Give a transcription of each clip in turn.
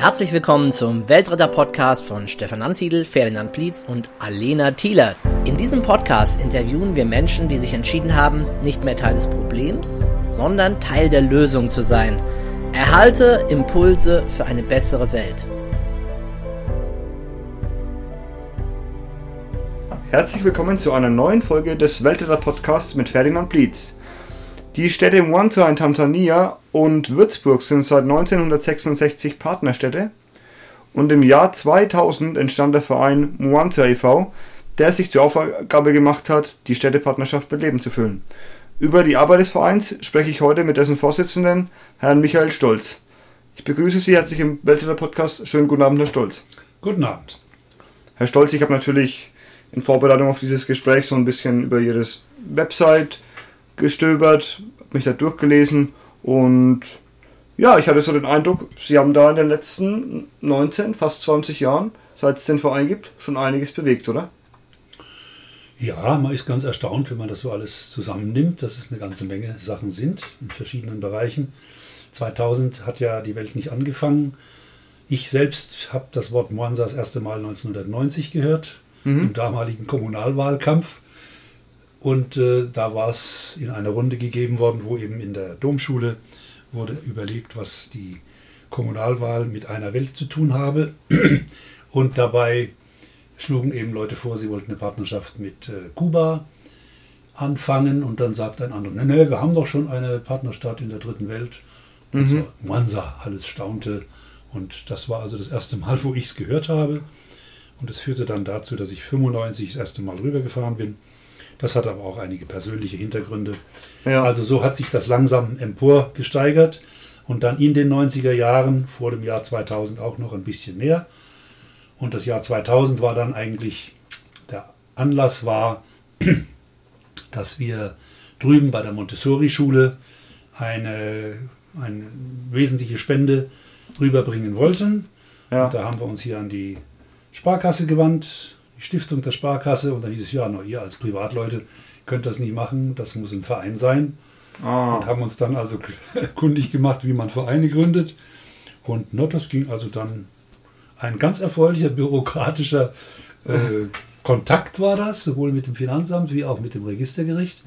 Herzlich willkommen zum Weltretter-Podcast von Stefan Ansiedel, Ferdinand Plietz und Alena Thieler. In diesem Podcast interviewen wir Menschen, die sich entschieden haben, nicht mehr Teil des Problems, sondern Teil der Lösung zu sein. Erhalte Impulse für eine bessere Welt. Herzlich willkommen zu einer neuen Folge des Weltretter-Podcasts mit Ferdinand Plietz. Die Städte Mwanza in Tansania und Würzburg sind seit 1966 Partnerstädte und im Jahr 2000 entstand der Verein Mwanza e.V., der sich zur Aufgabe gemacht hat, die Städtepartnerschaft mit Leben zu füllen. Über die Arbeit des Vereins spreche ich heute mit dessen Vorsitzenden, Herrn Michael Stolz. Ich begrüße Sie herzlich im Weltretter Podcast. Schönen guten Abend, Herr Stolz. Guten Abend. Herr Stolz, ich habe natürlich in Vorbereitung auf dieses Gespräch so ein bisschen über Ihre Website gestöbert, mich da durchgelesen und ja, ich hatte so den Eindruck, Sie haben da in den letzten 19, fast 20 Jahren, seit es den Verein gibt, schon einiges bewegt, oder? Ja, man ist ganz erstaunt, wenn man das so alles zusammennimmt, dass es eine ganze Menge Sachen sind in verschiedenen Bereichen. 2000 hat ja die Welt nicht angefangen. Ich selbst habe das Wort Mwanza das erste Mal 1990 gehört, mhm. im damaligen Kommunalwahlkampf. Und äh, da war es in einer Runde gegeben worden, wo eben in der Domschule wurde überlegt, was die Kommunalwahl mit einer Welt zu tun habe. Und dabei schlugen eben Leute vor, sie wollten eine Partnerschaft mit äh, Kuba anfangen. Und dann sagt ein anderer, nee, nee, wir haben doch schon eine Partnerstadt in der dritten Welt. Und mhm. Mwanza, alles staunte. Und das war also das erste Mal, wo ich es gehört habe. Und es führte dann dazu, dass ich 95 das erste Mal rübergefahren bin das hat aber auch einige persönliche Hintergründe. Ja. Also so hat sich das langsam emporgesteigert und dann in den 90er Jahren, vor dem Jahr 2000 auch noch ein bisschen mehr. Und das Jahr 2000 war dann eigentlich, der Anlass war, dass wir drüben bei der Montessori-Schule eine, eine wesentliche Spende rüberbringen wollten. Ja. Da haben wir uns hier an die Sparkasse gewandt, die Stiftung der Sparkasse und dann hieß es, ja, nur ihr als Privatleute könnt das nicht machen, das muss ein Verein sein. Ah. Und haben uns dann also kundig gemacht, wie man Vereine gründet. Und no, das ging also dann ein ganz erfreulicher bürokratischer äh, Kontakt war das, sowohl mit dem Finanzamt wie auch mit dem Registergericht.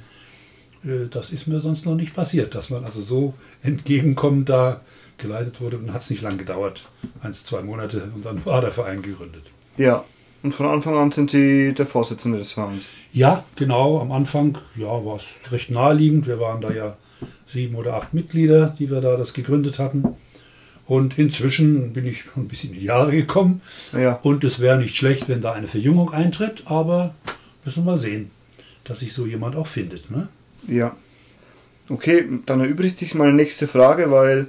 Äh, das ist mir sonst noch nicht passiert, dass man also so entgegenkommend da geleitet wurde und hat es nicht lang gedauert, eins, zwei Monate und dann war der Verein gegründet. Ja, und von Anfang an sind Sie der Vorsitzende des Vereins? Ja, genau. Am Anfang ja, war es recht naheliegend. Wir waren da ja sieben oder acht Mitglieder, die wir da das gegründet hatten. Und inzwischen bin ich schon ein bisschen in die Jahre gekommen. Ja. Und es wäre nicht schlecht, wenn da eine Verjüngung eintritt, aber müssen wir mal sehen, dass sich so jemand auch findet. Ne? Ja. Okay, dann erübrigt sich meine nächste Frage, weil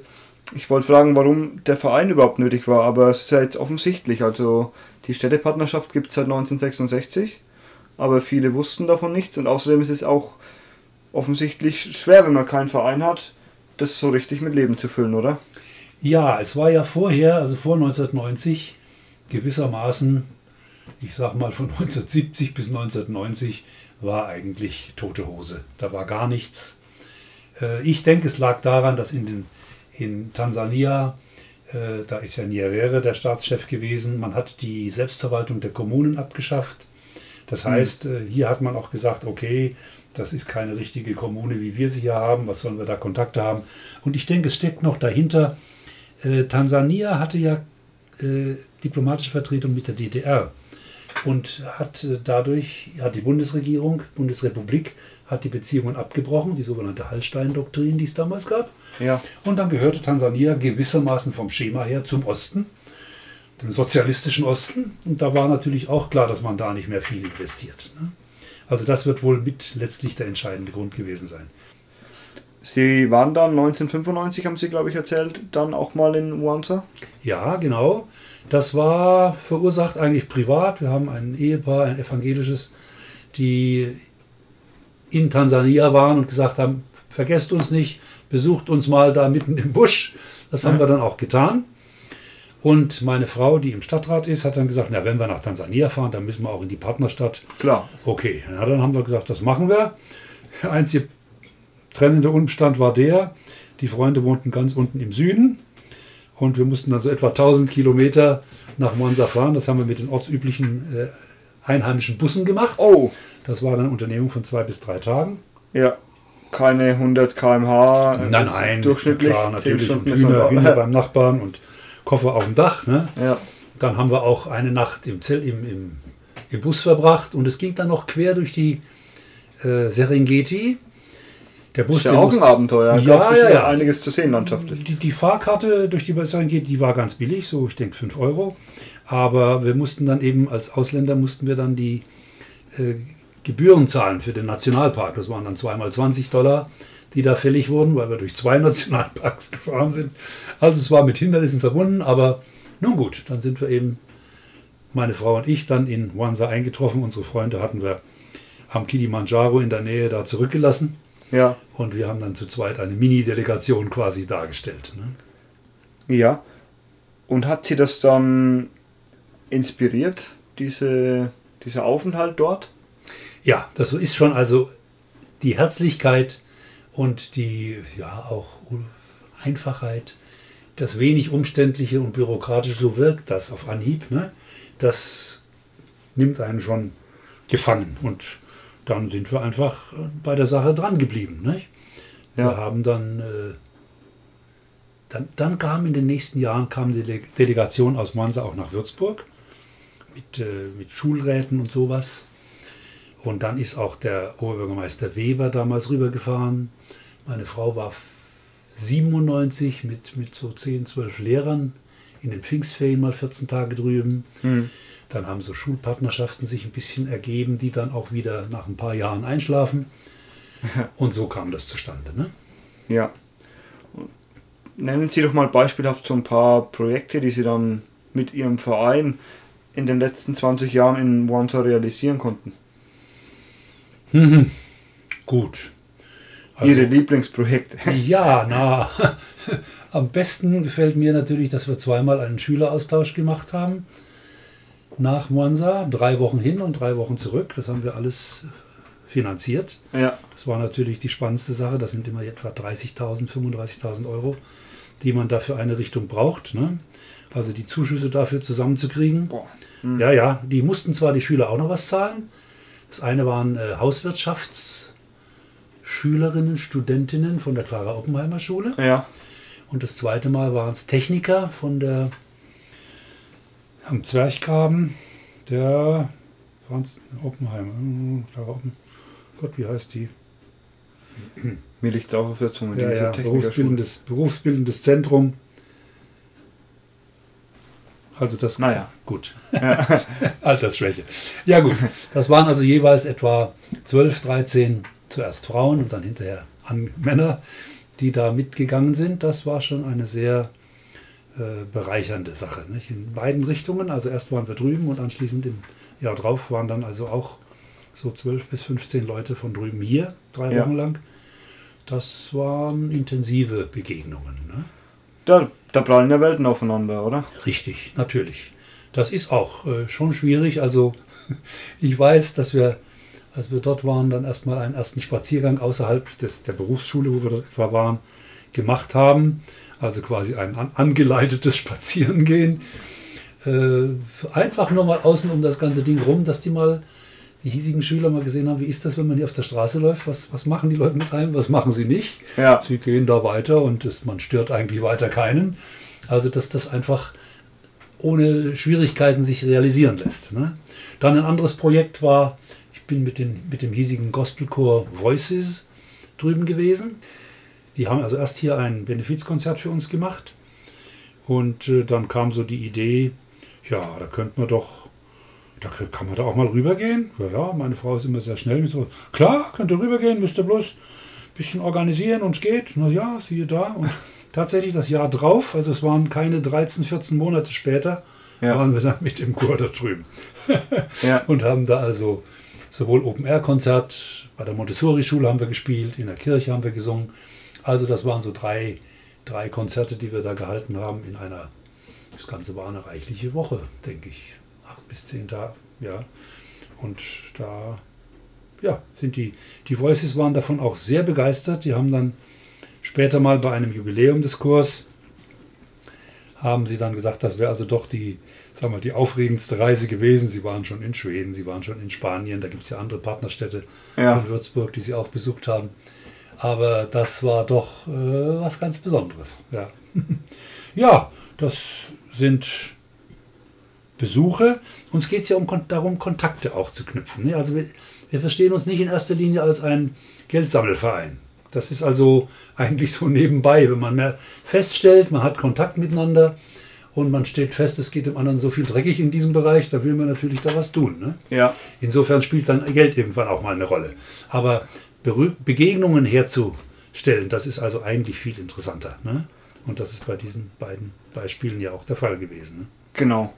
ich wollte fragen, warum der Verein überhaupt nötig war, aber es ist ja jetzt offensichtlich. Also die Städtepartnerschaft gibt es seit 1966, aber viele wussten davon nichts und außerdem ist es auch offensichtlich schwer, wenn man keinen Verein hat, das so richtig mit Leben zu füllen, oder? Ja, es war ja vorher, also vor 1990, gewissermaßen, ich sag mal von 1970 bis 1990, war eigentlich tote Hose. Da war gar nichts. Äh, ich denke, es lag daran, dass in, den, in Tansania äh, da ist ja Nyerere der Staatschef gewesen. Man hat die Selbstverwaltung der Kommunen abgeschafft. Das hm. heißt, mhm. hier hat man auch gesagt, okay, das ist keine richtige Kommune, wie wir sie hier haben. Was sollen wir da Kontakte haben? Und ich denke, es steckt noch dahinter. Äh, Tansania hatte ja äh, diplomatische Vertretung mit der DDR und hat äh, dadurch, hat die Bundesregierung, Bundesrepublik, hat die Beziehungen abgebrochen, die sogenannte Hallstein-Doktrin, die es damals gab. Ja. Und dann gehörte Tansania gewissermaßen vom Schema her zum Osten, dem sozialistischen Osten. Und da war natürlich auch klar, dass man da nicht mehr viel investiert. Ne? Also das wird wohl mit letztlich der entscheidende Grund gewesen sein. Sie waren dann 1995, haben Sie, glaube ich, erzählt, dann auch mal in Mwanza? Ja, genau. Das war verursacht eigentlich privat. Wir haben ein Ehepaar, ein evangelisches, die in Tansania waren und gesagt haben, vergesst uns nicht, besucht uns mal da mitten im Busch. Das haben ja. wir dann auch getan. Und meine Frau, die im Stadtrat ist, hat dann gesagt, na, wenn wir nach Tansania fahren, dann müssen wir auch in die Partnerstadt. Klar. Okay, na, dann haben wir gesagt, das machen wir. Der einzige trennende Umstand war der, die Freunde wohnten ganz unten im Süden Und wir mussten dann so etwa 1000 Kilometer nach Monza fahren. Das haben wir mit den ortsüblichen äh, einheimischen Bussen gemacht. Oh, Das war dann eine Unternehmung von zwei bis drei Tagen. ja. Keine 100 km/h. Nein, nein, Durchschnittlich. klar, 10 natürlich. Stunden Und Hühner. Hühner beim Nachbarn und Koffer auf dem Dach. Ne? Ja, Dann haben wir auch eine Nacht im, Zelt, im, im, im Bus verbracht und es ging dann noch quer durch die äh, Serengeti. Der Bus ist ja auch ein Abenteuer. Ja, ja, ja. einiges zu sehen landschaftlich. Die, die Fahrkarte durch die Serengeti, die war ganz billig, so ich denke 5 Euro. Aber wir mussten dann eben als Ausländer mussten wir dann die äh, Gebühren zahlen für den Nationalpark. Das waren dann zweimal 20 Dollar, die da fällig wurden, weil wir durch zwei Nationalparks gefahren sind. Also es war mit Hindernissen verbunden, aber nun gut, dann sind wir eben, meine Frau und ich, dann in Wansa eingetroffen. Unsere Freunde hatten wir am Kilimanjaro in der Nähe da zurückgelassen. Ja, Und wir haben dann zu zweit eine Mini-Delegation quasi dargestellt. Ne? ja. Und hat sie das dann inspiriert, diese, dieser Aufenthalt dort? Ja, das ist schon also die Herzlichkeit und die ja auch Einfachheit, das wenig umständliche und bürokratische, so wirkt das auf Anhieb. Ne? Das nimmt einen schon gefangen und dann sind wir einfach bei der Sache dran geblieben. Nicht? Wir Ja. haben dann, äh, dann, dann kam in den nächsten Jahren kam die Dele- Delegation aus Monza auch nach Würzburg mit, äh, mit Schulräten und sowas. Und dann ist auch der Oberbürgermeister Weber damals rübergefahren. Meine Frau war f- 97 mit, mit so 10, 12 Lehrern in den Pfingstferien mal 14 Tage drüben. Dann haben so Schulpartnerschaften sich ein bisschen ergeben, die dann auch wieder nach ein paar Jahren einschlafen. Und so kam das zustande. Ne? Ja. Nennen Sie doch mal beispielhaft so ein paar Projekte, die Sie dann mit Ihrem Verein in den letzten 20 Jahren in Wanza realisieren konnten. Gut. Ihre Lieblingsprojekte. Ja, na, am besten gefällt mir natürlich, dass wir zweimal einen Schüleraustausch gemacht haben. Nach Monza, drei Wochen hin und drei Wochen zurück. Das haben wir alles finanziert. Ja, Das war natürlich die spannendste Sache. Das sind immer etwa 30.000, 35.000 Euro, die man da für eine Richtung braucht. Ne? Also die Zuschüsse dafür zusammenzukriegen. Boah. Ja, ja, die mussten zwar die Schüler auch noch was zahlen. Das eine waren äh, Hauswirtschaftsschülerinnen, Studentinnen von der Clara Oppenheimer Schule. ja, Und das zweite Mal waren es Techniker von der am Zwerchgraben der Franz Oppenheimer. hm, Clara Oppen, Gott, wie heißt die? mir liegt auch auf der Zunge, Ja, ja, berufsbildendes, berufsbildendes Zentrum. Also das Naja. gut. Altersschwäche. Ja gut, das waren also jeweils etwa 12, 13 zuerst Frauen und dann hinterher an Männer, die da mitgegangen sind. Das war schon eine sehr äh, bereichernde Sache. Nicht? In beiden Richtungen. Also erst waren wir drüben und anschließend im Jahr drauf waren dann also auch so 12 bis 15 Leute von drüben hier, drei Ja. Wochen lang. Das waren intensive Begegnungen. Ne? Da, da prallen ja Welten aufeinander, oder? Richtig, natürlich. Das ist auch äh, schon schwierig. Also ich weiß, dass wir, als wir dort waren, dann erstmal einen ersten Spaziergang außerhalb des, der Berufsschule, wo wir dort etwa waren, gemacht haben. Also quasi ein an, angeleitetes Spazierengehen. Äh, einfach nur mal außen um das ganze Ding rum, dass die mal die hiesigen Schüler mal gesehen haben, wie ist das, wenn man hier auf der Straße läuft? Was, was machen die Leute mit einem? Was machen sie nicht? Ja. Sie gehen da weiter und es, man stört eigentlich weiter keinen. Also, dass das einfach ohne Schwierigkeiten sich realisieren lässt. Ne? Dann ein anderes Projekt war, ich bin mit, den, mit dem hiesigen Gospelchor Voices drüben gewesen. Die haben also erst hier ein Benefizkonzert für uns gemacht. Und äh, dann kam so die Idee, ja, da könnte man doch, da kann man da auch mal rübergehen. Ja, ja, meine Frau ist immer sehr schnell so, klar, könnt ihr rübergehen, müsst ihr bloß ein bisschen organisieren und es geht. Na ja, siehe da. Und tatsächlich das Jahr drauf, also es waren keine 13, 14 Monate später, Ja. waren wir dann mit dem Chor da drüben. Ja. Und haben da also sowohl Open-Air-Konzert, bei der Montessori-Schule haben wir gespielt, in der Kirche haben wir gesungen. Also das waren so drei, drei Konzerte, die wir da gehalten haben in einer, das Ganze war eine reichliche Woche, denke ich. Acht bis zehn Tage, ja. Und da, ja, sind die, die Voices waren davon auch sehr begeistert. Die haben dann später mal bei einem Jubiläum des Chors, haben sie dann gesagt, das wäre also doch die, sagen wir, die aufregendste Reise gewesen. Sie waren schon in Schweden, sie waren schon in Spanien, da gibt es ja andere Partnerstädte Ja. von Würzburg, die sie auch besucht haben. Aber das war doch äh, was ganz Besonderes. Ja. ja, das sind Besuche. Uns geht es ja um, darum, Kontakte auch zu knüpfen. Ne? Also wir, wir verstehen uns nicht in erster Linie als ein Geldsammelverein. Das ist also eigentlich so nebenbei, wenn man mehr feststellt, man hat Kontakt miteinander und man steht fest, es geht dem anderen so viel dreckig in diesem Bereich, da will man natürlich da was tun. Ne? Ja, Insofern spielt dann Geld irgendwann auch mal eine Rolle. Aber Begegnungen herzustellen, das ist also eigentlich viel interessanter. Ne? Und das ist bei diesen beiden Beispielen ja auch der Fall gewesen. Ne? genau.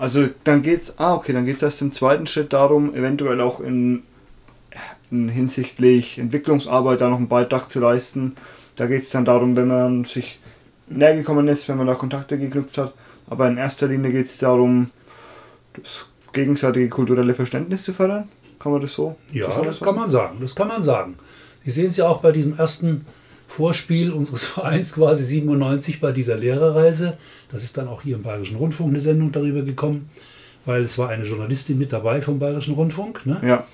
Also dann geht's, ah okay, dann geht's erst im zweiten Schritt darum, eventuell auch in, in hinsichtlich Entwicklungsarbeit da noch einen Beitrag zu leisten. Da geht's dann darum, wenn man sich näher gekommen ist, wenn man da Kontakte geknüpft hat. Aber in erster Linie geht's darum, das gegenseitige kulturelle Verständnis zu fördern. Kann man das so Ja, das kann man sagen. Das kann man sagen. Sie sehen es ja auch bei diesem ersten Vorspiel unseres Vereins quasi 97 bei dieser Lehrerreise. Das ist dann auch hier im Bayerischen Rundfunk eine Sendung darüber gekommen, weil es war eine Journalistin mit dabei vom Bayerischen Rundfunk. Ne? Ja,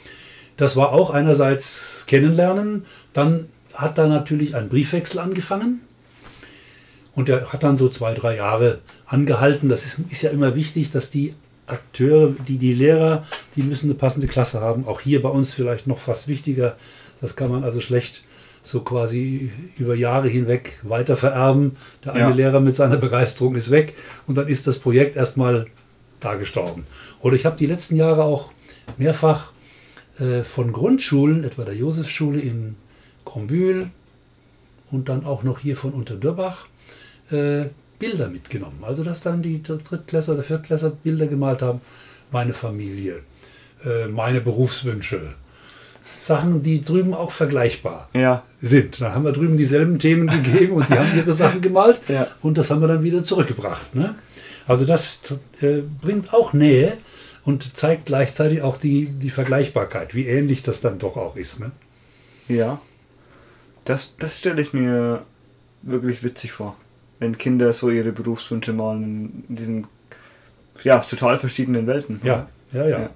Das war auch einerseits kennenlernen, dann hat da natürlich ein Briefwechsel angefangen und der hat dann so zwei, drei Jahre angehalten. Das ist, ist ja immer wichtig, dass die Akteure, die, die Lehrer, die müssen eine passende Klasse haben. Auch hier bei uns vielleicht noch fast wichtiger. Das kann man also schlecht so quasi über Jahre hinweg weiter vererben. Der eine Ja. Lehrer mit seiner Begeisterung ist weg und dann ist das Projekt erstmal da gestorben. Oder ich habe die letzten Jahre auch mehrfach äh, von Grundschulen, etwa der Josefschule in Krombühl und dann auch noch hier von Unterdürbach, äh, Bilder mitgenommen. Also dass dann die Drittklässler oder Viertklässler Bilder gemalt haben, meine Familie, äh, meine Berufswünsche. Sachen, die drüben auch vergleichbar ja, sind. Da haben wir drüben dieselben Themen gegeben und die haben ihre Sachen gemalt Ja. und das haben wir dann wieder zurückgebracht. Ne? Also das äh, bringt auch Nähe und zeigt gleichzeitig auch die, die Vergleichbarkeit, wie ähnlich das dann doch auch ist. Ne? ja. Das, das stelle ich mir wirklich witzig vor. Wenn Kinder so ihre Berufswünsche malen in diesen ja, total verschiedenen Welten. Ja, ja, ja. Ja.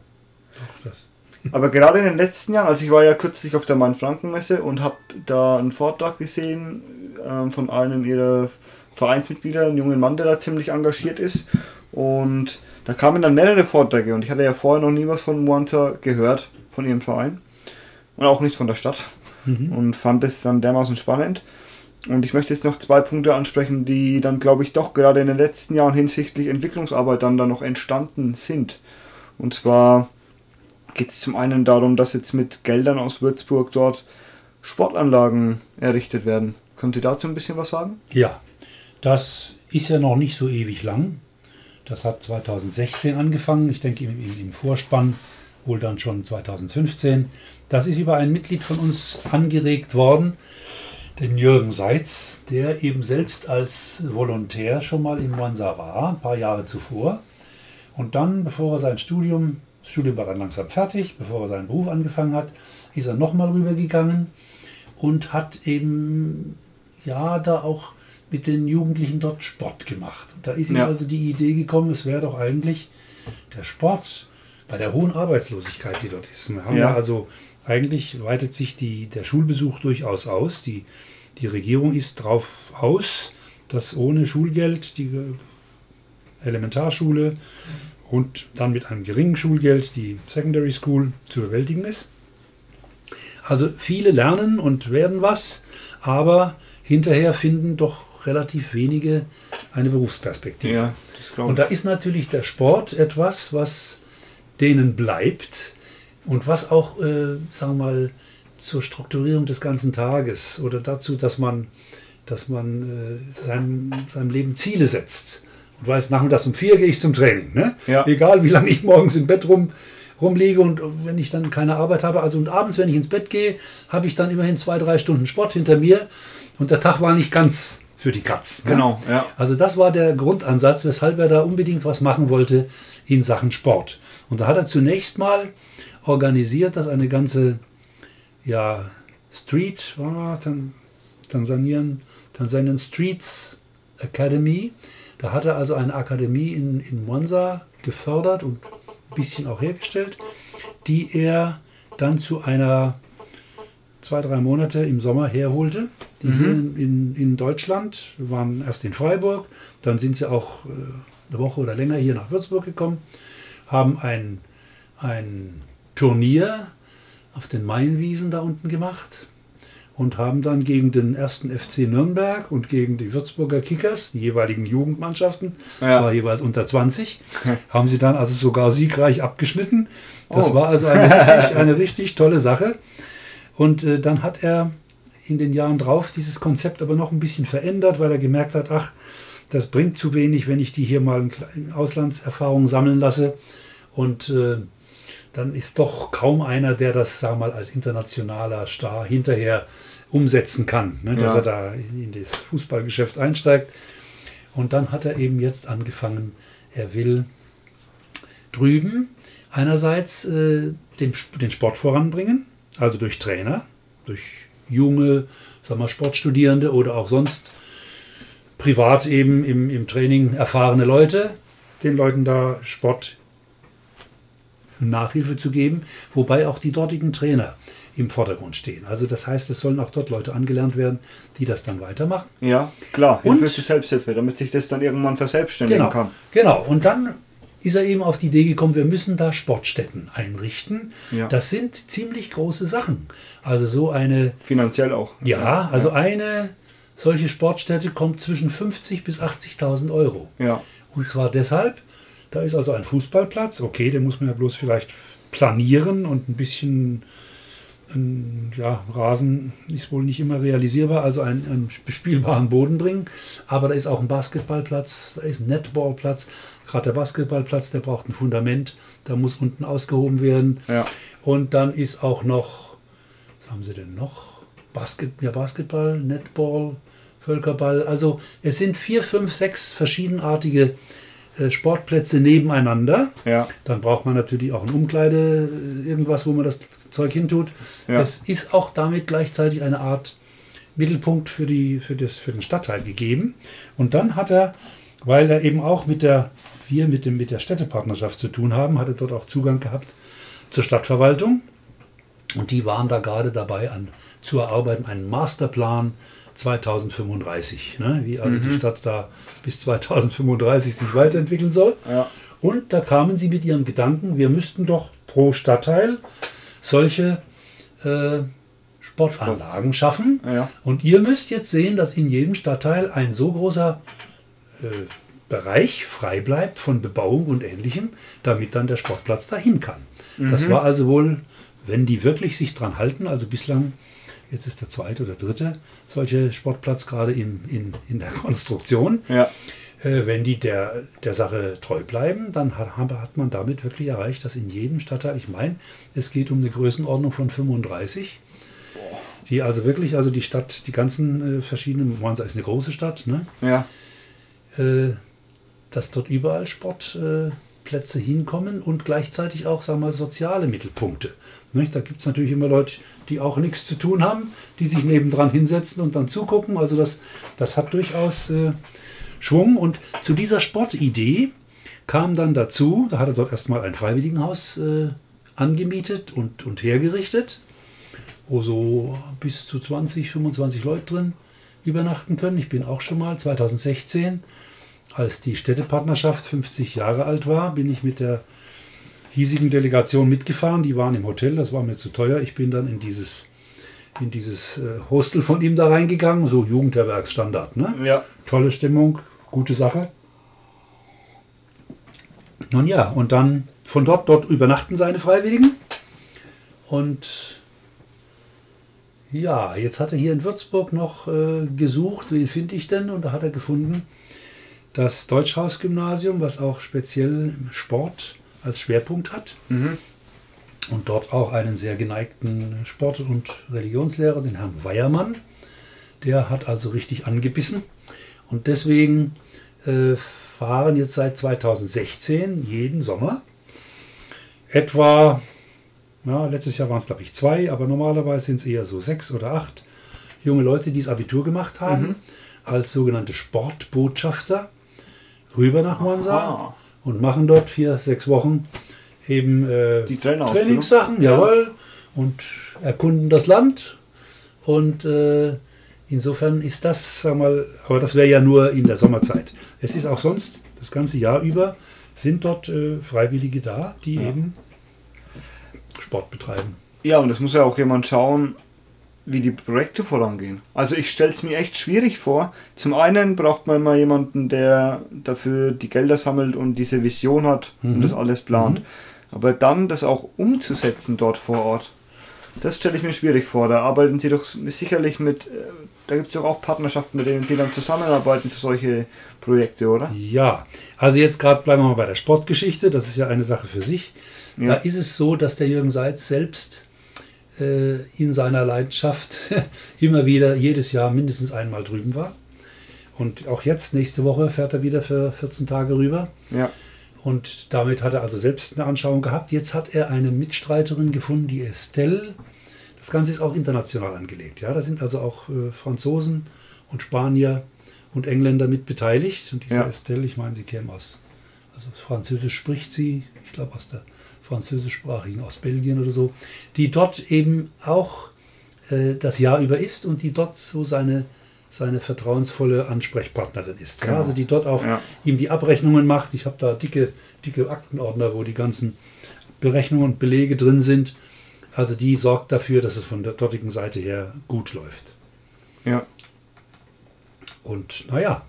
Doch, das. Aber gerade in den letzten Jahren, also ich war ja kürzlich auf der Main-Franken-Messe und habe da einen Vortrag gesehen ähm, von einem ihrer Vereinsmitglieder, einem jungen Mann, der da ziemlich engagiert ist. Und da kamen dann mehrere Vorträge und ich hatte ja vorher noch nie was von Muanta gehört, von ihrem Verein. Und auch nicht von der Stadt. Und fand es dann dermaßen spannend. Und ich möchte jetzt noch zwei Punkte ansprechen, die dann, glaube ich, doch gerade in den letzten Jahren hinsichtlich Entwicklungsarbeit dann da noch entstanden sind. Und zwar geht es zum einen darum, dass jetzt mit Geldern aus Würzburg dort Sportanlagen errichtet werden. Können Sie dazu ein bisschen was sagen? Ja, das ist ja noch nicht so ewig lang. Das hat 2016 angefangen. Ich denke im, im, Vorspann wohl dann schon 2015. Das ist über ein Mitglied von uns angeregt worden, den Jürgen Seitz, der eben selbst als Volontär schon mal in Monza war, ein paar Jahre zuvor. Und dann, bevor er sein Studium, das Studium war dann langsam fertig, bevor er seinen Beruf angefangen hat, ist er nochmal rübergegangen und hat eben, ja, da auch mit den Jugendlichen dort Sport gemacht. Und da ist ihm Ja. also die Idee gekommen, es wäre doch eigentlich der Sport bei der hohen Arbeitslosigkeit, die dort ist. Wir haben ja, also eigentlich weitet sich die, der Schulbesuch durchaus aus. Die, die Regierung ist drauf aus, dass ohne Schulgeld die Elementarschule und dann mit einem geringen Schulgeld die Secondary School zu bewältigen ist. Also viele lernen und werden was, aber hinterher finden doch relativ wenige eine Berufsperspektive. Ja, Und da ist natürlich der Sport etwas, was denen bleibt und was auch, äh, sagen wir mal, zur Strukturierung des ganzen Tages oder dazu, dass man, dass man äh, seinem, seinem Leben Ziele setzt. Und weiß, nachmittags um vier gehe ich zum Training. Ne? Ja. Egal, wie lange ich morgens im Bett rum, rumliege und wenn ich dann keine Arbeit habe. Also und abends, wenn ich ins Bett gehe, habe ich dann immerhin zwei, drei Stunden Sport hinter mir. Und der Tag war nicht ganz für die Katz. ne? Genau, ja. Also das war der Grundansatz, weshalb er da unbedingt was machen wollte in Sachen Sport. Und da hat er zunächst mal organisiert, dass eine ganze ja, Street, Tansanian, Tanzanian Streets Academy. Da hat er also eine Akademie in, in Monza gefördert und ein bisschen auch hergestellt, die er dann zu einer zwei, drei Monate im Sommer herholte. Die mhm. hier in, in, Deutschland waren erst in Freiburg, dann sind sie auch äh, eine Woche oder länger hier nach Würzburg gekommen, haben ein, ein Turnier auf den Mainwiesen da unten gemacht und haben dann gegen den ersten FC Nürnberg und gegen die Würzburger Kickers, die jeweiligen Jugendmannschaften, ja. das war jeweils unter 20, haben sie dann also sogar siegreich abgeschnitten. Das oh. war also eine richtig, eine richtig tolle Sache. Und äh, dann hat er in den Jahren drauf dieses Konzept aber noch ein bisschen verändert, weil er gemerkt hat, ach, das bringt zu wenig, wenn ich die hier mal in Auslandserfahrung sammeln lasse. Und äh, dann ist doch kaum einer, der das, sag mal, als internationaler Star hinterher umsetzen kann, ne, dass ja. er da in das Fußballgeschäft einsteigt. Und dann hat er eben jetzt angefangen, er will drüben einerseits äh, den, den Sport voranbringen, also durch Trainer, durch junge, sag mal, Sportstudierende oder auch sonst privat eben im, im Training erfahrene Leute, den Leuten da Sport Nachhilfe zu geben, wobei auch die dortigen Trainer im Vordergrund stehen. Also das heißt, es sollen auch dort Leute angelernt werden, die das dann weitermachen. Ja, klar, Hilfe und, für Selbsthilfe, damit sich das dann irgendwann verselbstständigen genau, kann. Genau, und dann ist er eben auf die Idee gekommen, wir müssen da Sportstätten einrichten. Ja. Das sind ziemlich große Sachen. Also so eine... Finanziell auch. Ja, also ja. eine solche Sportstätte kommt zwischen 50 bis 80.000 Euro. Ja. Und zwar deshalb, da ist also ein Fußballplatz, okay, den muss man ja bloß vielleicht planieren und ein bisschen ja, Rasen ist wohl nicht immer realisierbar, also einen, einen bespielbaren Boden bringen. Aber da ist auch ein Basketballplatz, da ist ein Netballplatz. Gerade der Basketballplatz, der braucht ein Fundament, da muss unten ausgehoben werden. Ja. Und dann ist auch noch, was haben sie denn noch? Basket, ja, Basketball, Netball, Völkerball. Also es sind vier, fünf, sechs verschiedenartige äh, Sportplätze nebeneinander. Ja. Dann braucht man natürlich auch ein Umkleide, äh, irgendwas, wo man das Zeug hintut. Ja. Es ist auch damit gleichzeitig eine Art Mittelpunkt für, die, für, das, für den Stadtteil gegeben. Und dann hat er, weil er eben auch mit der, wir mit, dem, mit der Städtepartnerschaft zu tun haben, hat er dort auch Zugang gehabt zur Stadtverwaltung. Und die waren da gerade dabei, an, zu erarbeiten, einen Masterplan 2035, ne? wie also mhm. die Stadt da bis 2035 sich weiterentwickeln soll. Ja. Und da kamen sie mit ihrem Gedanken, wir müssten doch pro Stadtteil solche äh, Sportanlagen schaffen. Ja. Und ihr müsst jetzt sehen, dass in jedem Stadtteil ein so großer äh, Bereich frei bleibt von Bebauung und ähnlichem, damit dann der Sportplatz dahin kann. Mhm. Das war also wohl, wenn die wirklich sich dran halten, also bislang Jetzt ist der zweite oder dritte solche Sportplatz gerade in, in, in der Konstruktion. Ja. Äh, wenn die der, der Sache treu bleiben, dann hat, hat man damit wirklich erreicht, dass in jedem Stadtteil, ich meine, es geht um eine Größenordnung von 35, die also wirklich, also die Stadt, die ganzen äh, verschiedenen, Monza ist eine große Stadt, ne? Ja. Äh, dass dort überall Sportplätze äh, hinkommen und gleichzeitig auch, sagen wir mal, soziale Mittelpunkte. Nicht? Da gibt es natürlich immer Leute, die auch nichts zu tun haben, die sich nebendran hinsetzen und dann zugucken. Also das, das hat durchaus äh, Schwung. Und zu dieser Sportidee kam dann dazu, da hat er dort erstmal ein Freiwilligenhaus äh, angemietet und, und hergerichtet, wo so bis zu 20, 25 Leute drin übernachten können. Ich bin auch schon mal 2016, als die Städtepartnerschaft 50 Jahre alt war, bin ich mit der hiesigen Delegation mitgefahren. Die waren im Hotel, das war mir zu teuer. Ich bin dann in dieses, in dieses äh, Hostel von ihm da reingegangen, so Jugendherbergsstandard. Ne? Ja. Tolle Stimmung, gute Sache. Nun ja, und dann von dort, dort übernachten seine Freiwilligen. Und ja, jetzt hat er hier in Würzburg noch äh, gesucht, wen finde ich denn? Und da hat er gefunden, das Deutschhausgymnasium, was auch speziell Sport als Schwerpunkt hat. Mhm. Und dort auch einen sehr geneigten Sport- und Religionslehrer, den Herrn Weiermann. Der hat also richtig angebissen. Und deswegen äh, fahren jetzt seit 2016 jeden Sommer etwa, ja, letztes Jahr waren es glaube ich zwei, aber normalerweise sind es eher so sechs oder acht junge Leute, die das Abitur gemacht haben. Mhm als sogenannte Sportbotschafter rüber nach Monza Aha. und machen dort vier, sechs Wochen eben äh, Die? Trainingssachen, Ja. jawohl, und erkunden das Land. Und äh, insofern ist das, sag mal, aber das wäre ja nur in der Sommerzeit. Es ist auch sonst das ganze Jahr über sind dort äh, Freiwillige da, die eben Sport betreiben. Ja, und es muss ja auch jemand schauen, wie die Projekte vorangehen. Also ich stelle es mir echt schwierig vor. Zum einen braucht man immer jemanden, der dafür die Gelder sammelt und diese Vision hat und Mhm. das alles plant. Aber dann das auch umzusetzen dort vor Ort, das stelle ich mir schwierig vor. Da arbeiten Sie doch sicherlich mit, äh, da gibt es doch auch Partnerschaften, mit denen Sie dann zusammenarbeiten für solche Projekte, oder? Ja, also jetzt gerade bleiben wir mal bei der Sportgeschichte, das ist ja eine Sache für sich. Da Ja. ist es so, dass der Jürgen Seitz selbst äh, in seiner Leidenschaft immer wieder jedes Jahr mindestens einmal drüben war. Und auch jetzt, nächste Woche, fährt er wieder für 14 Tage rüber. Ja. Und damit hat er also selbst eine Anschauung gehabt. Jetzt hat er eine Mitstreiterin gefunden, die Estelle. Das Ganze ist auch international angelegt. Ja, da sind also auch äh, Franzosen und Spanier und Engländer mit beteiligt. Und diese Ja. Estelle, ich meine, sie käme aus, also Französisch spricht sie, ich glaube aus der französischsprachigen, aus Belgien oder so, die dort eben auch äh, das Jahr über ist und die dort so seine, seine vertrauensvolle Ansprechpartnerin ist. Ja, Genau. also die dort auch Ja. ihm die Abrechnungen macht. Ich habe da dicke, dicke Aktenordner, wo die ganzen Berechnungen und Belege drin sind. Also die sorgt dafür, dass es von der dortigen Seite her gut läuft. Ja. Und naja,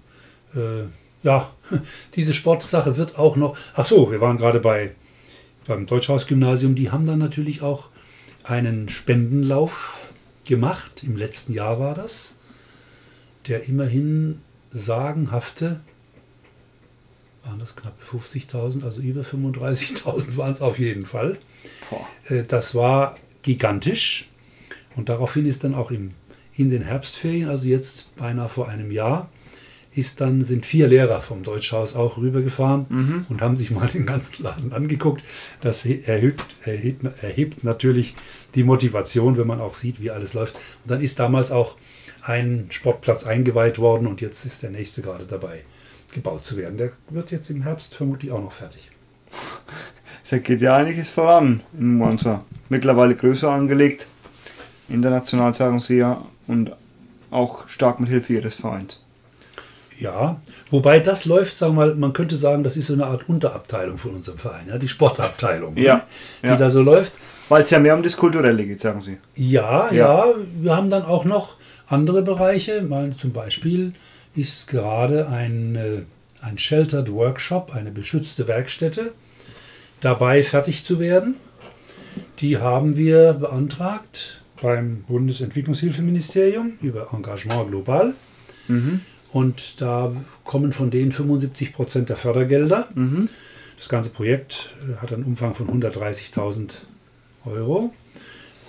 äh, ja, diese Sportsache wird auch noch. Ach so, wir waren gerade bei beim Deutschhaus-Gymnasium. Die haben dann natürlich auch einen Spendenlauf gemacht. Im letzten Jahr war das, der immerhin sagenhafte waren das knappe 50.000, also über 35.000 waren es auf jeden Fall. Boah. Äh, Das war gigantisch. Und daraufhin ist dann auch im, in den Herbstferien, also jetzt beinahe vor einem Jahr, ist dann, sind vier Lehrer vom Deutschhaus auch rübergefahren und haben sich mal den ganzen Laden angeguckt. Das he- erhöht, erhebt, erhebt natürlich die Motivation, wenn man auch sieht, wie alles läuft. Und dann ist damals auch ein Sportplatz eingeweiht worden und jetzt ist der nächste gerade dabei, gebaut zu werden. Der wird jetzt im Herbst vermutlich auch noch fertig. Da geht ja einiges voran in Monza. Mittlerweile größer angelegt. International sagen sie ja. Und auch stark mit Hilfe ihres Vereins. Ja, wobei das läuft, sagen wir mal, man könnte sagen, das ist so eine Art Unterabteilung von unserem Verein, ja, die Sportabteilung, Ja, ne, die ja. da so läuft. Weil es ja mehr um das Kulturelle geht, sagen sie. Ja, Ja. ja, wir haben dann auch noch andere Bereiche. Mal zum Beispiel ist gerade ein, äh, ein Sheltered Workshop, eine beschützte Werkstätte, dabei fertig zu werden. Die haben wir beantragt beim Bundesentwicklungshilfeministerium über Engagement Global. Und da kommen von denen 75 Prozent der Fördergelder. Das ganze Projekt äh, hat einen Umfang von 130.000 Euro.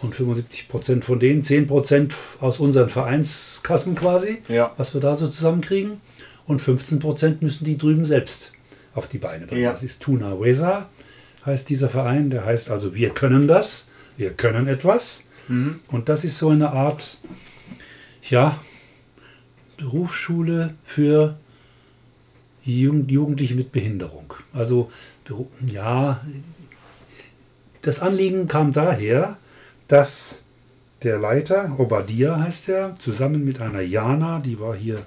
Und 75 Prozent von denen, 10 Prozent aus unseren Vereinskassen quasi, Ja. was wir da so zusammenkriegen. Und 15 Prozent müssen die drüben selbst auf die Beine bringen. Ja. Das ist Tuna Wesa, heißt dieser Verein. Der heißt also, wir können das, wir können etwas. Und das ist so eine Art, ja, Berufsschule für Jugend- Jugendliche mit Behinderung. Also, ja, das Anliegen kam daher, dass der Leiter, Obadiah heißt er, zusammen mit einer Jana, die war hier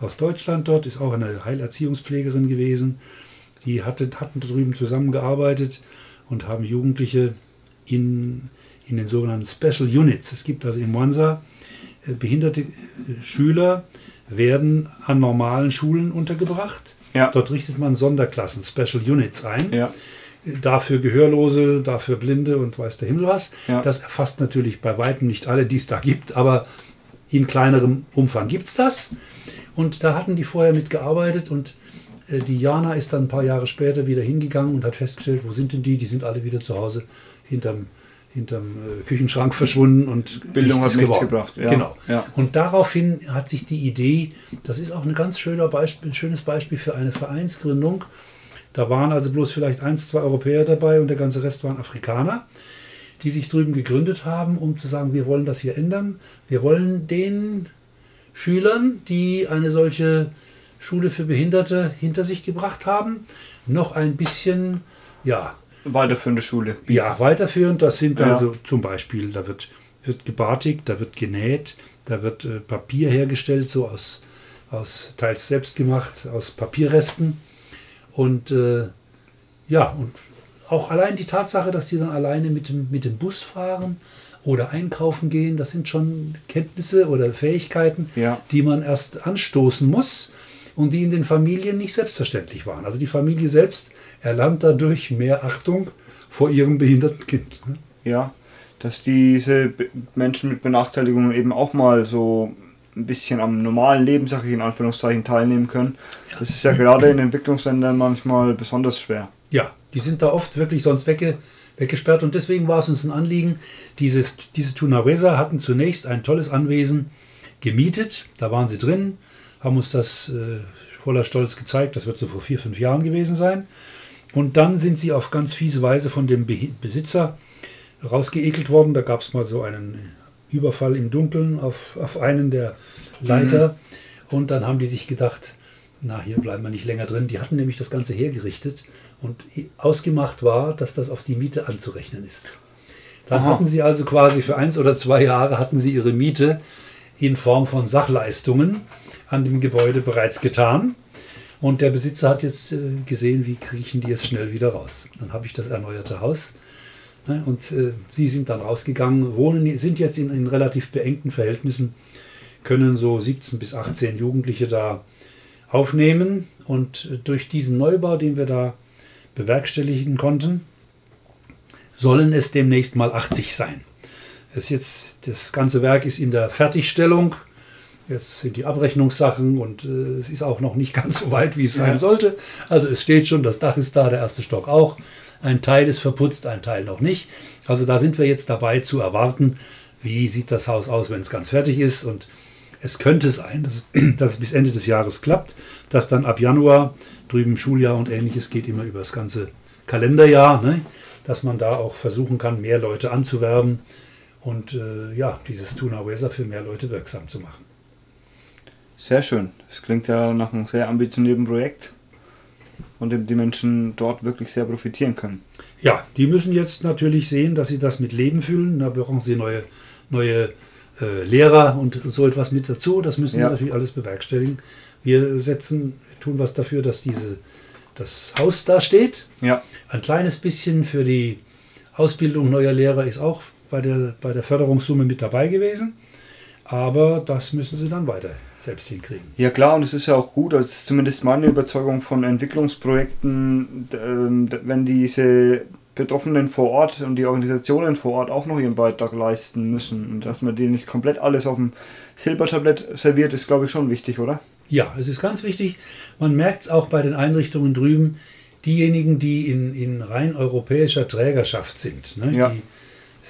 aus Deutschland dort, ist auch eine Heilerziehungspflegerin gewesen, die hatte, hatten drüben zusammengearbeitet und haben Jugendliche in, in den sogenannten Special Units. Es gibt also in Monza äh, behinderte äh, Schüler, werden an normalen Schulen untergebracht. Ja. Dort richtet man Sonderklassen, Special Units ein. Ja. Dafür Gehörlose, dafür Blinde und weiß der Himmel was. Ja. Das erfasst natürlich bei weitem nicht alle, die es da gibt, aber in kleinerem Umfang gibt es das. Und da hatten die vorher mitgearbeitet und äh, die Jana ist dann ein paar Jahre später wieder hingegangen und hat festgestellt, wo sind denn die? Die sind alle wieder zu Hause hinterm, hinterm äh, Küchenschrank verschwunden und Bildung hat ist nichts gebracht, ja. Genau. Ja. Und daraufhin hat sich die Idee, das ist auch ein ganz schöner Beispiel, ein schönes Beispiel für eine Vereinsgründung. Da waren also bloß vielleicht eins, zwei Europäer dabei und der ganze Rest waren Afrikaner, die sich drüben gegründet haben, um zu sagen, wir wollen das hier ändern. Wir wollen den Schülern, die eine solche Schule für Behinderte hinter sich gebracht haben, noch ein bisschen, ja, Weiterführende Schule. ja, weiterführend. Das sind Ja. also zum Beispiel, da wird, wird gebartigt, da wird genäht, da wird äh, Papier hergestellt, so aus, aus teils selbst gemacht, aus Papierresten. Und äh, ja, und auch allein die Tatsache, dass die dann alleine mit dem, mit dem Bus fahren oder einkaufen gehen, das sind schon Kenntnisse oder Fähigkeiten, Ja. die man erst anstoßen muss und die in den Familien nicht selbstverständlich waren. Also die Familie selbst erlernt dadurch mehr Achtung vor ihrem behinderten Kind. ne? Ja, dass diese Menschen mit Benachteiligungen eben auch mal so ein bisschen am normalen Leben, sag ich in Anführungszeichen, teilnehmen können. Das ist ja gerade in Entwicklungsländern manchmal besonders schwer. Ja, die sind da oft wirklich sonst wegge, weggesperrt und deswegen war es uns ein Anliegen, dieses, diese Tunawesa hatten zunächst ein tolles Anwesen gemietet, da waren sie drin, haben uns das äh, voller Stolz gezeigt, das wird so vor vier, fünf Jahren gewesen sein. Und dann sind sie auf ganz fiese Weise von dem Be Besitzer rausgeekelt worden. Da gab es mal so einen Überfall im Dunkeln auf, auf einen der Leiter. Und dann haben die sich gedacht, na, hier bleiben wir nicht länger drin. Die hatten nämlich das Ganze hergerichtet und ausgemacht war, dass das auf die Miete anzurechnen ist. Dann Aha. hatten sie also quasi für eins oder zwei Jahre hatten sie ihre Miete in Form von Sachleistungen an dem Gebäude bereits getan. Und der Besitzer hat jetzt äh, gesehen, wie kriechen die jetzt schnell wieder raus. Dann habe ich das erneuerte Haus. Ne, und äh, sie sind dann rausgegangen, wohnen, sind jetzt in, in relativ beengten Verhältnissen, können so 17 bis 18 Jugendliche da aufnehmen. Und äh, durch diesen Neubau, den wir da bewerkstelligen konnten, sollen es demnächst mal 80 sein. Es jetzt, das ganze Werk ist in der Fertigstellung. Jetzt sind die Abrechnungssachen und äh, es ist auch noch nicht ganz so weit, wie es sein Ja. sollte. Also es steht schon, das Dach ist da, der erste Stock auch. Ein Teil ist verputzt, ein Teil noch nicht. Also da sind wir jetzt dabei zu erwarten, wie sieht das Haus aus, wenn es ganz fertig ist. Und es könnte sein, dass, es- dass es bis Ende des Jahres klappt, dass dann ab Januar drüben Schuljahr und ähnliches geht immer über das ganze Kalenderjahr, ne? dass man da auch versuchen kann, mehr Leute anzuwerben und äh, ja, dieses Tuna Weser für mehr Leute wirksam zu machen. Sehr schön. Das klingt ja nach einem sehr ambitionierten Projekt und dem die Menschen dort wirklich sehr profitieren können. Ja, die müssen jetzt natürlich sehen, dass sie das mit Leben fühlen. Da brauchen sie neue, neue äh, Lehrer und so etwas mit dazu. Das müssen Ja. wir natürlich alles bewerkstelligen. Wir setzen, tun was dafür, dass diese, das Haus da steht. Ja, Ein kleines bisschen für die Ausbildung neuer Lehrer ist auch bei der, bei der Förderungssumme mit dabei gewesen. Aber das müssen sie dann weiter selbst hinkriegen. ja klar, und es ist ja auch gut, das ist zumindest meine Überzeugung von Entwicklungsprojekten, ähm, wenn diese Betroffenen vor Ort und die Organisationen vor Ort auch noch ihren Beitrag leisten müssen und dass man denen nicht komplett alles auf dem Silbertablett serviert, ist glaube ich schon wichtig, oder? Ja, es ist ganz wichtig. Man merkt es auch bei den Einrichtungen drüben. Diejenigen, die in, in rein europäischer Trägerschaft sind, ne, Ja. die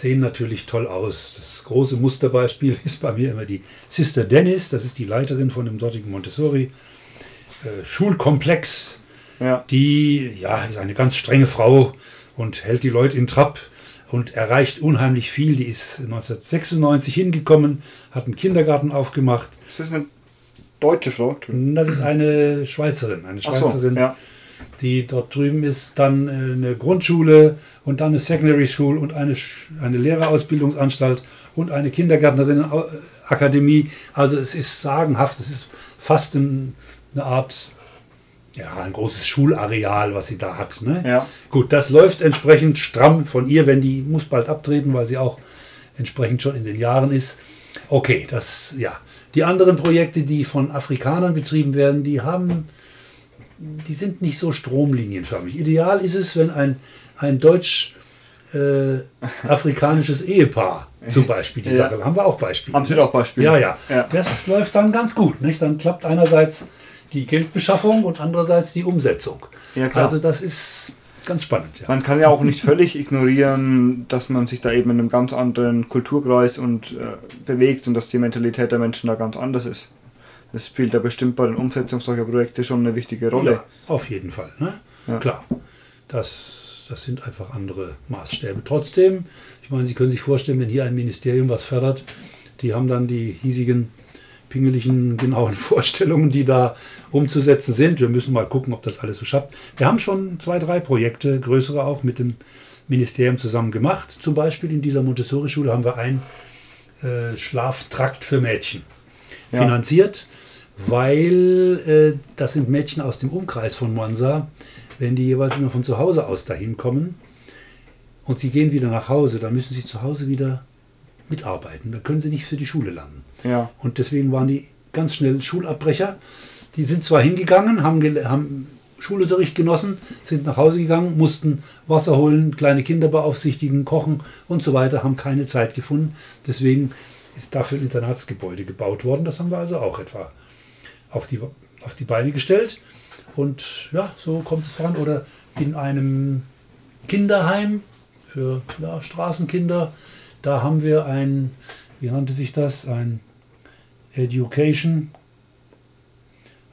sehen natürlich toll aus. Das große Musterbeispiel ist bei mir immer die Sister Dennis. Das ist die Leiterin von dem dortigen Montessori äh, Schulkomplex. Ja, Die ja, ist eine ganz strenge Frau und hält die Leute in Trab und erreicht unheimlich viel. Die ist 1996 hingekommen, hat einen Kindergarten aufgemacht. ist das eine deutsche Frau? Das ist eine Schweizerin, eine Ach so, Schweizerin, ja. Die dort drüben ist, dann äh, eine Grundschule und dann eine Secondary School und eine, eine Lehrerausbildungsanstalt und eine Kindergärtnerinnenakademie. Also es ist sagenhaft, es ist fast ein, eine Art, ja, ein großes Schulareal, was sie da hat. Ne? Ja. Gut, das läuft entsprechend stramm von ihr, wenn die muss bald abtreten, weil sie auch entsprechend schon in den Jahren ist. Okay, das, ja. Die anderen Projekte, die von Afrikanern betrieben werden, die haben, die sind nicht so stromlinienförmig. Ideal ist es, wenn ein, ein deutsch-afrikanisches Ehepaar zum Beispiel die Ja. Sache, haben wir auch Beispiele. Haben Sie doch Beispiele? Ja, ja, Ja. Das läuft dann ganz gut. Nicht? Dann klappt einerseits die Geldbeschaffung und andererseits die Umsetzung. Ja, klar. Also das ist ganz spannend. Ja. Man kann ja auch nicht völlig ignorieren, dass man sich da eben in einem ganz anderen Kulturkreis und äh, bewegt und dass die Mentalität der Menschen da ganz anders ist. Das spielt da bestimmt bei der Umsetzung solcher Projekte schon eine wichtige Rolle. Ja, auf jeden Fall. Ne? Ja. Klar. Das, das sind einfach andere Maßstäbe. Trotzdem, ich meine, Sie können sich vorstellen, wenn hier ein Ministerium was fördert, die haben dann die hiesigen pingeligen, genauen Vorstellungen, die da umzusetzen sind. Wir müssen mal gucken, ob das alles so schafft. Wir haben schon zwei, drei Projekte, größere auch, mit dem Ministerium zusammen gemacht. Zum Beispiel in dieser Montessori-Schule haben wir einen äh, Schlaftrakt für Mädchen ja. finanziert, weil äh, das sind Mädchen aus dem Umkreis von Monza, wenn die jeweils immer von zu Hause aus dahin kommen und sie gehen wieder nach Hause, dann müssen sie zu Hause wieder mitarbeiten. Dann können sie nicht für die Schule lernen. Ja. Und deswegen waren die ganz schnell Schulabbrecher. Die sind zwar hingegangen, haben, haben Schulunterricht genossen, sind nach Hause gegangen, mussten Wasser holen, kleine Kinder beaufsichtigen, kochen und so weiter, haben keine Zeit gefunden. Deswegen ist dafür ein Internatsgebäude gebaut worden. Das haben wir also auch etwa auf die, auf die Beine gestellt. Und ja, so kommt es voran. Oder in einem Kinderheim für ja, Straßenkinder, da haben wir ein, wie nannte sich das, ein Education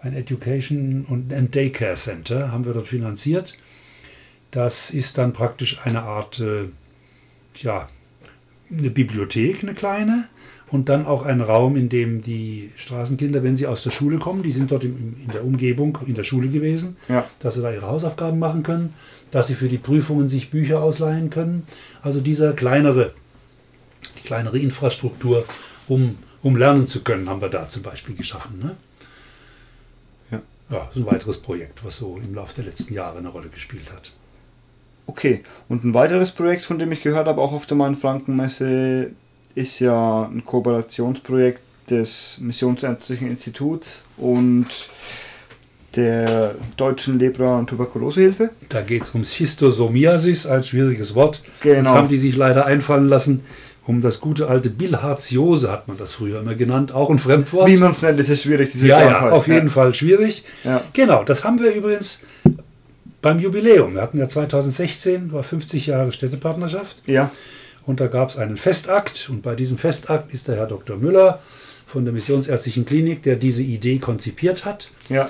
ein Education und ein Daycare Center haben wir dort finanziert. Das ist dann praktisch eine Art, äh, ja, eine Bibliothek, eine kleine, und dann auch ein Raum, in dem die Straßenkinder, wenn sie aus der Schule kommen, die sind dort in, in der Umgebung, in der Schule gewesen, ja. dass sie da ihre Hausaufgaben machen können, dass sie für die Prüfungen sich Bücher ausleihen können. Also dieser kleinere, die kleinere Infrastruktur, um, um lernen zu können, haben wir da zum Beispiel geschaffen. Ne? ja, ein weiteres Projekt, was so im Laufe der letzten Jahre eine Rolle gespielt hat. Okay, und ein weiteres Projekt, von dem ich gehört habe, auch auf der Main-Franken-Messe, ist ja ein Kooperationsprojekt des Missionsärztlichen Instituts und der Deutschen Lepra- und Tuberkulosehilfe. Da geht es um Schistosomiasis, ein schwieriges Wort. Genau. Das haben die sich leider einfallen lassen um das gute alte Bilharziose, hat man das früher immer genannt, auch ein Fremdwort. Wie man es nennt, ist es schwierig, diese Ja, ja, auf jeden ja. Fall schwierig. Ja. Genau, das haben wir übrigens beim Jubiläum. Wir hatten ja 2016, war 50 Jahre Städtepartnerschaft. Ja. Und da gab es einen Festakt und bei diesem Festakt ist der Herr Dr. Müller von der Missionsärztlichen Klinik, der diese Idee konzipiert hat, ja.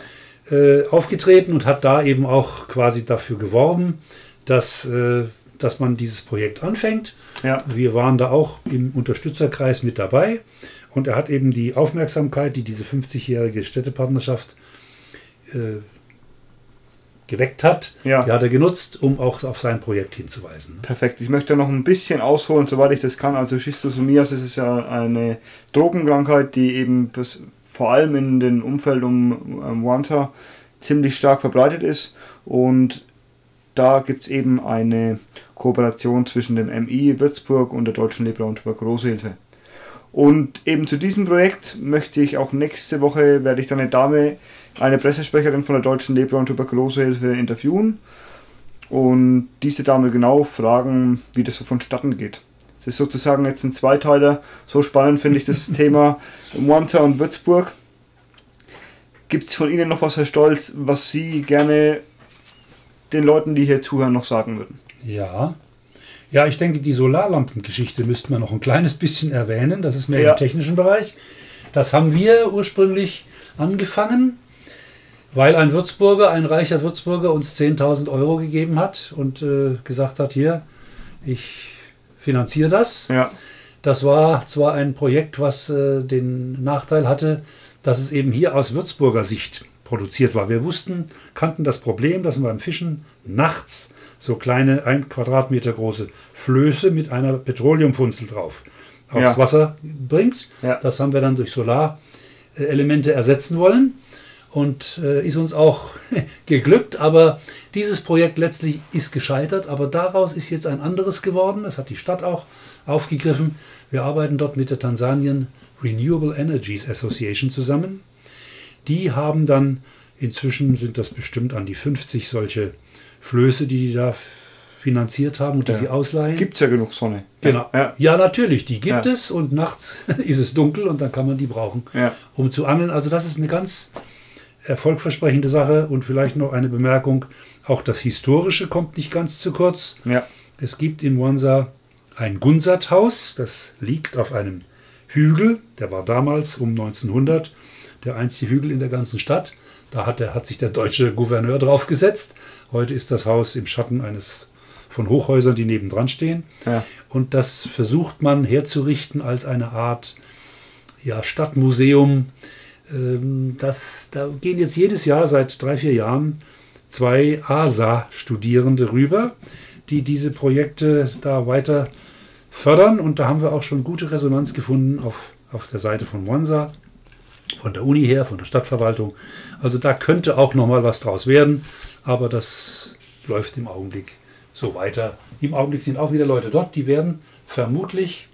äh, aufgetreten und hat da eben auch quasi dafür geworben, dass, äh, dass man dieses Projekt anfängt. Ja. Wir waren da auch im Unterstützerkreis mit dabei und er hat eben die Aufmerksamkeit, die diese 50-jährige Städtepartnerschaft äh, geweckt hat, ja. die hat er genutzt, um auch auf sein Projekt hinzuweisen. Perfekt. Ich möchte noch ein bisschen ausholen, soweit ich das kann. Also Schistosomiasis ist ja eine Drogenkrankheit, die eben bis, vor allem in dem Umfeld um, um Wanza ziemlich stark verbreitet ist und da gibt es eben eine Kooperation zwischen dem MI Würzburg und der Deutschen Leber- und Tuberkulosehilfe. Und eben zu diesem Projekt möchte ich auch nächste Woche, werde ich dann eine Dame, eine Pressesprecherin von der Deutschen Leber- und Tuberkulosehilfe interviewen und diese Dame genau fragen, wie das so vonstatten geht. Es ist sozusagen jetzt ein Zweiteiler. So spannend finde ich das Thema Monza und Würzburg. Gibt es von Ihnen noch was, Herr Stolz, was Sie gerne den Leuten, die hier zuhören, noch sagen würden? Ja. Ja, ich denke, die Solarlampengeschichte müsste man noch ein kleines bisschen erwähnen. Das ist mehr ja. im technischen Bereich. Das haben wir ursprünglich angefangen, weil ein Würzburger, ein reicher Würzburger uns 10.000 Euro gegeben hat und äh, gesagt hat, hier, ich finanziere das. Ja. Das war zwar ein Projekt, was äh, den Nachteil hatte, dass es eben hier aus Würzburger Sicht produziert war. Wir wussten, kannten das Problem, dass man beim Fischen nachts so kleine, ein Quadratmeter große Flöße mit einer Petroleumfunzel drauf aufs ja. Wasser bringt. Ja. Das haben wir dann durch Solarelemente ersetzen wollen und äh, ist uns auch geglückt, aber dieses Projekt letztlich ist gescheitert, aber daraus ist jetzt ein anderes geworden, das hat die Stadt auch aufgegriffen. Wir arbeiten dort mit der Tansanien Renewable Energies Association zusammen. Die haben dann, inzwischen sind das bestimmt an die 50 solche Flöße, die die da finanziert haben und die ja. sie ausleihen. Gibt es ja genug Sonne. Genau. Ja, ja natürlich, die gibt ja. es und nachts ist es dunkel und dann kann man die brauchen, um zu angeln. Also das ist eine ganz erfolgversprechende Sache und vielleicht noch eine Bemerkung, auch das Historische kommt nicht ganz zu kurz. Es gibt in Wansa ein Gunsat-Haus, das liegt auf einem Hügel, der war damals um 1900 der einzige Hügel in der ganzen Stadt. Da hat, der, hat sich der deutsche Gouverneur drauf gesetzt. Heute ist das Haus im Schatten eines von Hochhäusern, die nebendran stehen. Ja. Und das versucht man herzurichten als eine Art ja, Stadtmuseum. Ähm, das, da gehen jetzt jedes Jahr seit drei, vier Jahren zwei ASA-Studierende rüber, die diese Projekte da weiter fördern. Und da haben wir auch schon gute Resonanz gefunden auf, auf der Seite von Monza, von der Uni her, von der Stadtverwaltung. Also da könnte auch noch mal was draus werden, aber das läuft im Augenblick so weiter. Im Augenblick sind auch wieder Leute dort, die werden vermutlich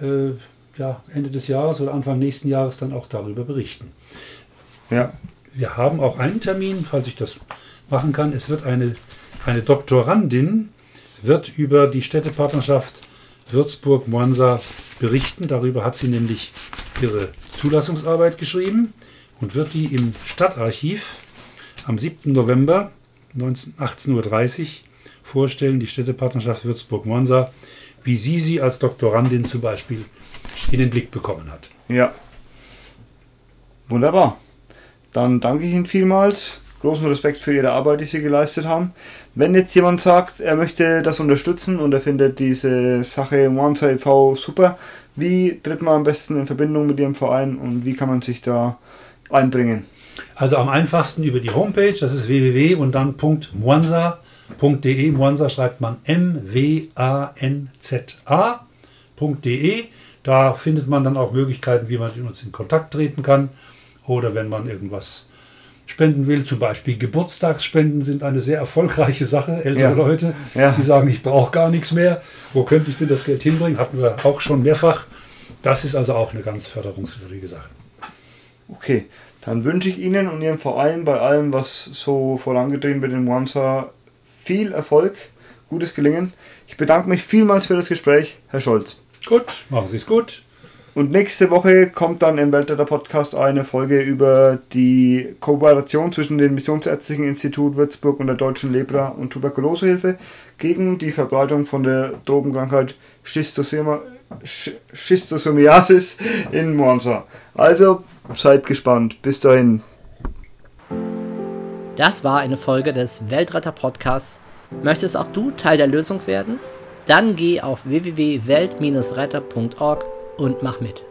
äh, ja, Ende des Jahres oder Anfang nächsten Jahres dann auch darüber berichten. Ja. Wir haben auch einen Termin, falls ich das machen kann. Es wird eine, eine Doktorandin wird über die Städtepartnerschaft Würzburg-Monza berichten. Darüber hat sie nämlich ihre Zulassungsarbeit geschrieben und wird die im Stadtarchiv am 7. November 18.30 Uhr vorstellen, die Städtepartnerschaft Würzburg-Monza, wie sie sie als Doktorandin zum Beispiel in den Blick bekommen hat. Ja. Wunderbar. Dann danke ich Ihnen vielmals. Großen Respekt für Ihre Arbeit, die Sie geleistet haben. Wenn jetzt jemand sagt, er möchte das unterstützen und er findet diese Sache Monza e.V. super, wie tritt man am besten in Verbindung mit Ihrem Verein und wie kann man sich da einbringen? Also am einfachsten über die Homepage, das ist www und dann .mwanza.de. Mwanza schreibt man M-W-A-N-Z-A.de. Da findet man dann auch Möglichkeiten, wie man mit uns in Kontakt treten kann. Oder wenn man irgendwas spenden will, zum Beispiel Geburtstagsspenden sind eine sehr erfolgreiche Sache. Ältere Ja. Leute, Ja. die sagen, ich brauche gar nichts mehr. Wo könnte ich denn das Geld hinbringen? Hatten wir auch schon mehrfach. Das ist also auch eine ganz förderungswürdige Sache. Okay, dann wünsche ich Ihnen und Ihrem Verein bei allem, was so vorangetrieben wird in Monza, viel Erfolg, gutes Gelingen. Ich bedanke mich vielmals für das Gespräch, Herr Scholz. Gut, machen Sie es gut. Und nächste Woche kommt dann im Weltretter Podcast eine Folge über die Kooperation zwischen dem Missionsärztlichen Institut Würzburg und der Deutschen Lepra- und Tuberkulosehilfe gegen die Verbreitung von der Drogenkrankheit Schistosomiasis in Monza. Also seid gespannt. Bis dahin. Das war eine Folge des Weltretter Podcasts. Möchtest auch du Teil der Lösung werden? Dann geh auf www.welt-retter.org und mach mit.